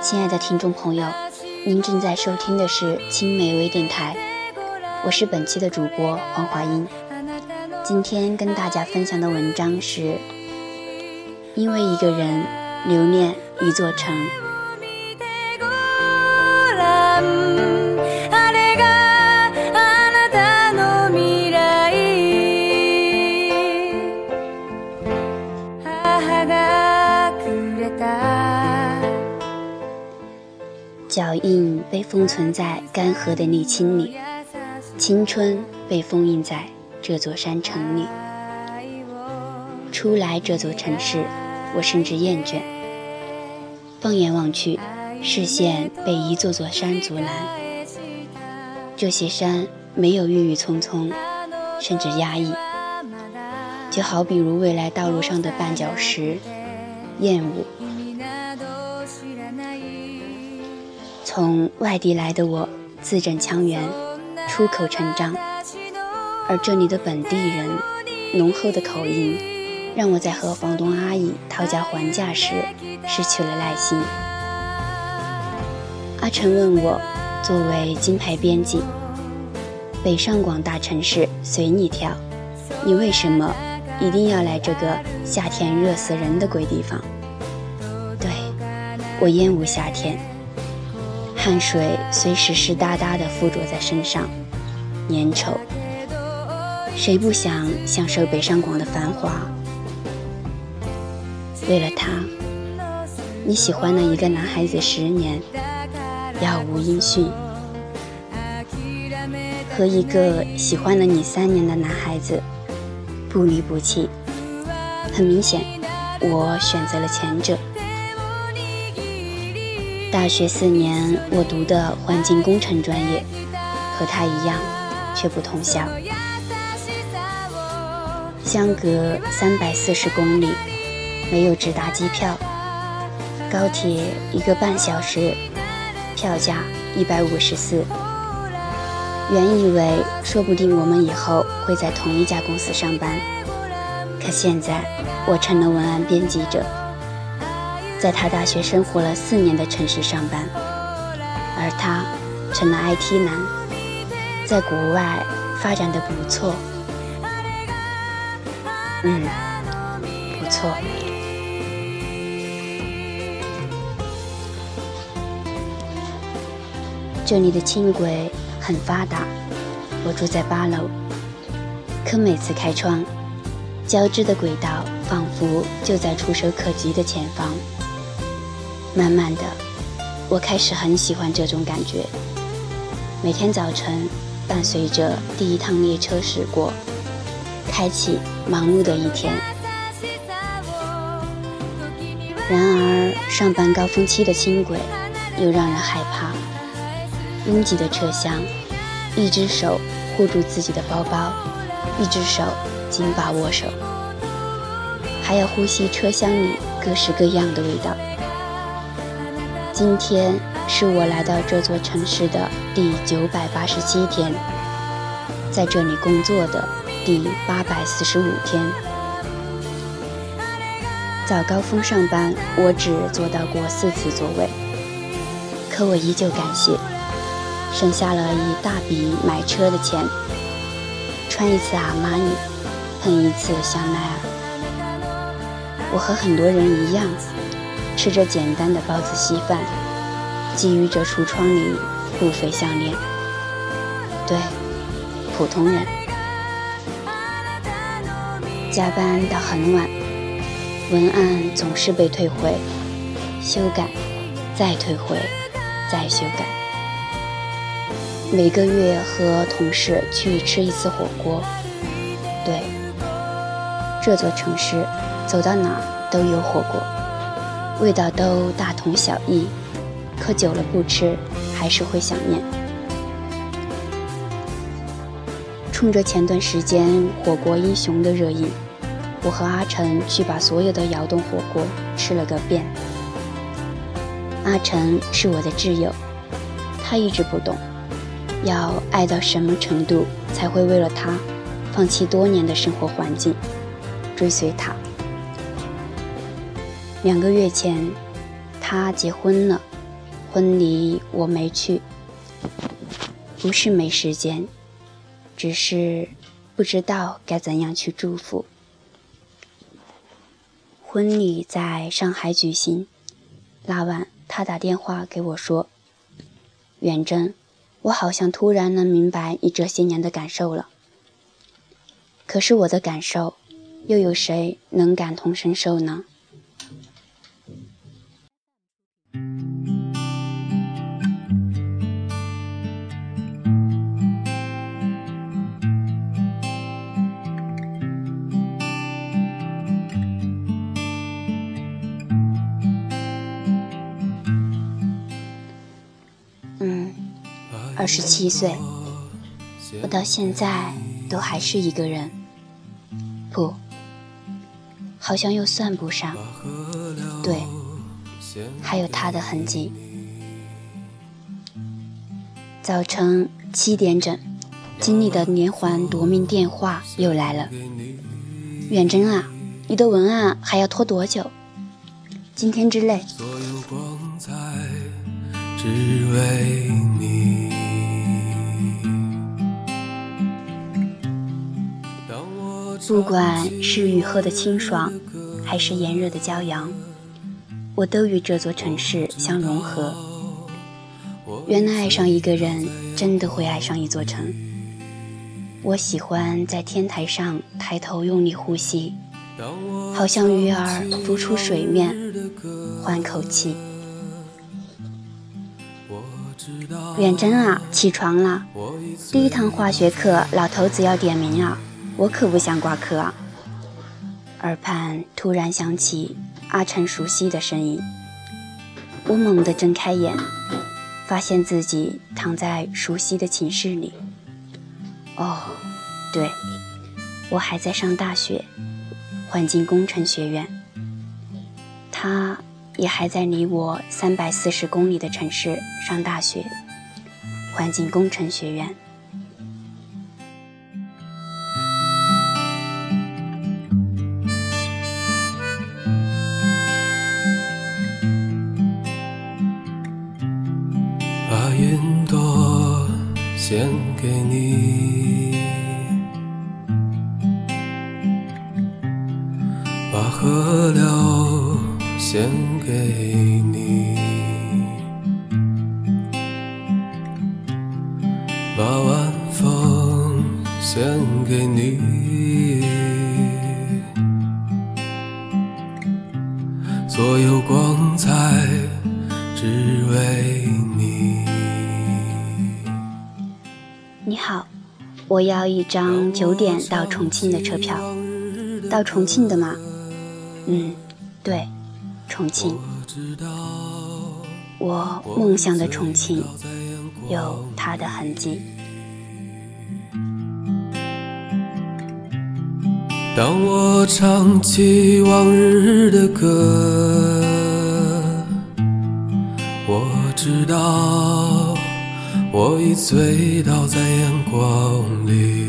亲爱的听众朋友，您正在收听的是青梅微电台，我是本期的主播黄华英。今天跟大家分享的文章是：因为一个人留恋一座城。封存在干涸的沥青里，青春被封印在这座山城里。初来这座城市，我甚至厌倦。放眼望去，视线被一座座山阻拦。这些山没有郁郁葱葱，甚至压抑，就好比如未来道路上的绊脚石，厌恶。从外地来的我，字正腔圆，出口成章，而这里的本地人浓厚的口音，让我在和房东阿姨讨价还价时失去了耐心。阿成问我，作为金牌编辑，北上广大城市随你挑，你为什么一定要来这个夏天热死人的鬼地方？对，我厌恶夏天。汗水随时湿哒哒地附着在身上，粘稠。谁不想享受北上广的繁华？为了他，你喜欢了一个男孩子十年，杳无音讯；和一个喜欢了你三年的男孩子不离不弃。很明显，我选择了前者。大学四年，我读的环境工程专业，和他一样，却不同校。相隔三百四十公里，没有直达机票，高铁一个半小时，票价一百五十四。原以为说不定我们以后会在同一家公司上班，可现在我成了文案编辑者。在他大学生活了四年的城市上班，而他成了 IT 男，在国外发展的不错。嗯，不错。这里的轻轨很发达，我住在八楼，可每次开窗，交织的轨道仿佛就在触手可及的前方。慢慢的，我开始很喜欢这种感觉。每天早晨，伴随着第一趟列车驶过，开启忙碌的一天。然而，上班高峰期的轻轨又让人害怕。拥挤的车厢，一只手护住自己的包包，一只手紧把握手，还要呼吸车厢里各式各样的味道。今天是我来到这座城市的第九百八十七天，在这里工作的第八百四十五天。早高峰上班，我只坐到过四次座位，可我依旧感谢，省下了一大笔买车的钱，穿一次阿玛尼，喷一次香奈儿。我和很多人一样。吃着简单的包子稀饭，觊觎着橱窗里不菲项链。对，普通人。加班到很晚，文案总是被退回，修改，再退回，再修改。每个月和同事去吃一次火锅。对，这座城市，走到哪都有火锅。味道都大同小异，可久了不吃，还是会想念。冲着前段时间《火锅英雄》的热议，我和阿成去把所有的窑洞火锅吃了个遍。阿成是我的挚友，他一直不懂，要爱到什么程度才会为了他放弃多年的生活环境，追随他。两个月前，他结婚了，婚礼我没去，不是没时间，只是不知道该怎样去祝福。婚礼在上海举行，那晚他打电话给我说：“远征，我好像突然能明白你这些年的感受了。可是我的感受，又有谁能感同身受呢？”二十七岁，我到现在都还是一个人。不，好像又算不上。对，还有他的痕迹。早晨七点整，经理的连环夺命电话又来了。远征啊，你的文案还要拖多久？今天之内。只为不管是雨后的清爽，还是炎热的骄阳，我都与这座城市相融合。原来爱上一个人，真的会爱上一座城。我喜欢在天台上抬头用力呼吸，好像鱼儿浮出水面，换口气。远征啊，起床了！第一堂化学课，老头子要点名了。我可不想挂科啊！耳畔突然响起阿晨熟悉的声音，我猛地睁开眼，发现自己躺在熟悉的寝室里。哦，对，我还在上大学，环境工程学院。他也还在离我三百四十公里的城市上大学，环境工程学院。把云朵献给你，把河流献给你，把晚风献给你，所有光彩我要一张九点到重庆的车票。到重庆的吗？嗯，对，重庆。我梦想的重庆，有它的痕迹。当我唱起往日的歌，我知道。我已醉倒在阳光里。